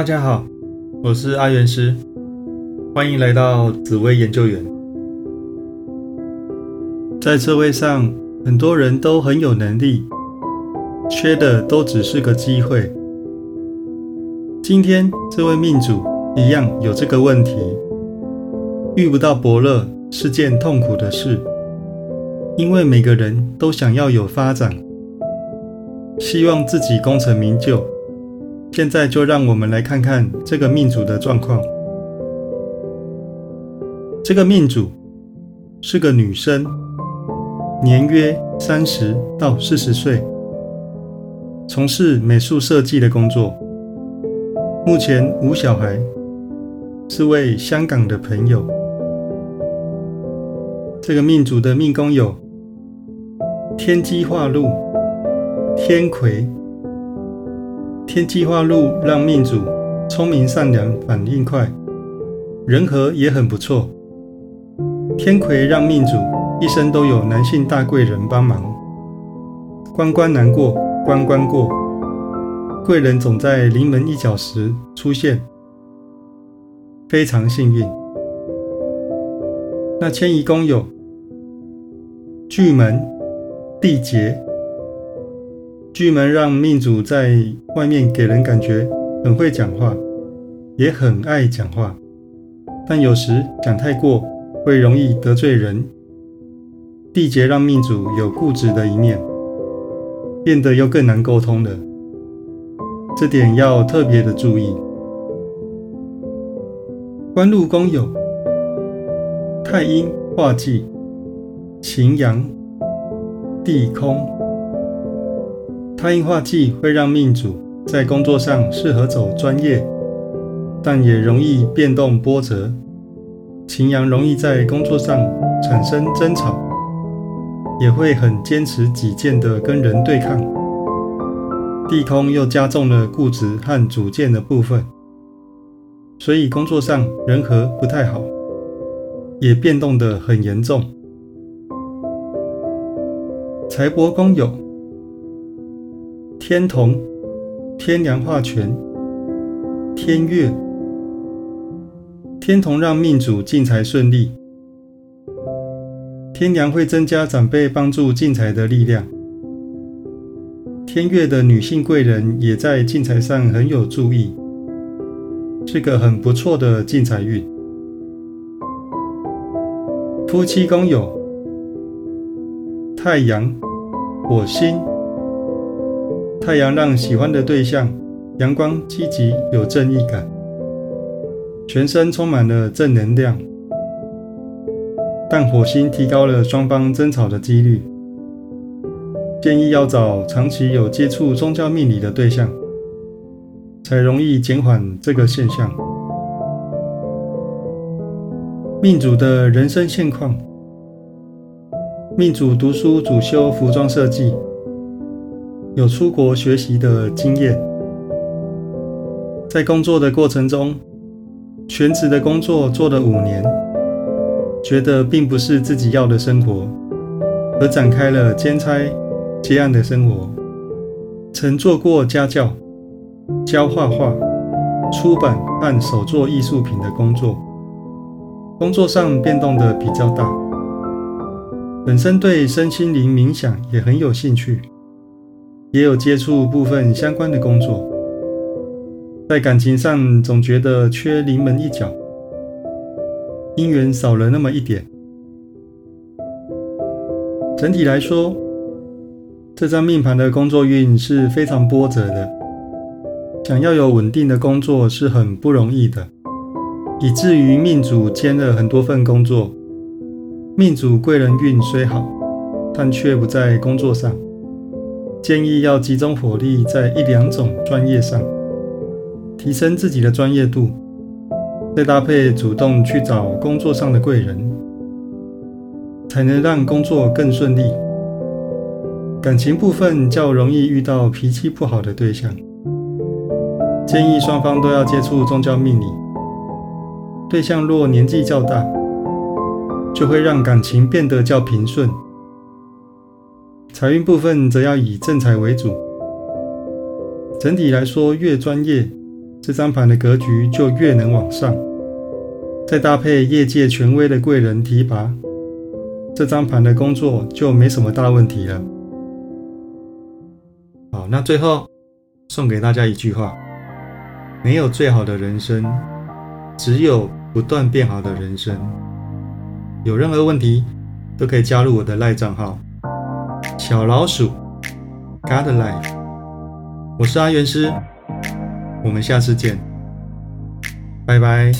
大家好，我是阿元师，欢迎来到紫薇研究员。在社会上，很多人都很有能力，缺的都只是个机会。今天这位命主一样有这个问题，遇不到伯乐是件痛苦的事，因为每个人都想要有发展，希望自己功成名就。现在就让我们来看看这个命主的状况。这个命主是个女生，年约三十到四十岁，从事美术设计的工作，目前无小孩，是位香港的朋友。这个命主的命宫有天机化禄、天魁。天机化禄让命主聪明善良、反应快，人和也很不错。天魁让命主一生都有男性大贵人帮忙，关关难过关关过，贵人总在临门一脚时出现，非常幸运。那迁移宫有巨门、地劫。巨门让命主在外面给人感觉很会讲话，也很爱讲话，但有时讲太过会容易得罪人。地劫让命主有固执的一面，变得又更难沟通了，这点要特别的注意。官禄宫有太阴化忌、擎羊、地空。太阴化忌会让命主在工作上适合走专业，但也容易变动波折。擎羊容易在工作上产生争吵，也会很坚持己见的跟人对抗。地空又加重了固执和主见的部分，所以工作上人和不太好，也变动得很严重。财帛宫有。天同、天梁化权、天月、天同让命主进财顺利，天梁会增加长辈帮助进财的力量。天月的女性贵人也在进财上很有注意，是个很不错的进财运。夫妻宫有太阳、火星。太阳让喜欢的对象阳光、积极、有正义感，全身充满了正能量。但火星提高了双方争吵的几率，建议要找长期有接触宗教命理的对象，才容易减缓这个现象。命主的人生现况：命主读书主修服装设计。有出国学习的经验，在工作的过程中，全职的工作做了五年，觉得并不是自己要的生活，而展开了兼差接案的生活。曾做过家教、教画画、出版和手做艺术品的工作，工作上变动的比较大。本身对身心灵冥想也很有兴趣。也有接触部分相关的工作，在感情上总觉得缺临门一脚，姻缘少了那么一点。整体来说，这张命盘的工作运是非常波折的，想要有稳定的工作是很不容易的，以至于命主兼了很多份工作。命主贵人运虽好，但却不在工作上。建议要集中火力在一两种专业上，提升自己的专业度，再搭配主动去找工作上的贵人，才能让工作更顺利。感情部分较容易遇到脾气不好的对象，建议双方都要接触宗教命理。对象若年纪较大，就会让感情变得较平顺。财运部分则要以正财为主。整体来说，越专业这张盘的格局就越能往上。再搭配业界权威的贵人提拔，这张盘的工作就没什么大问题了。好，那最后送给大家一句话：没有最好的人生，只有不断变好的人生。有任何问题都可以加入我的赖账号小老鼠。God Life，我是阿元师，我们下次见，拜拜。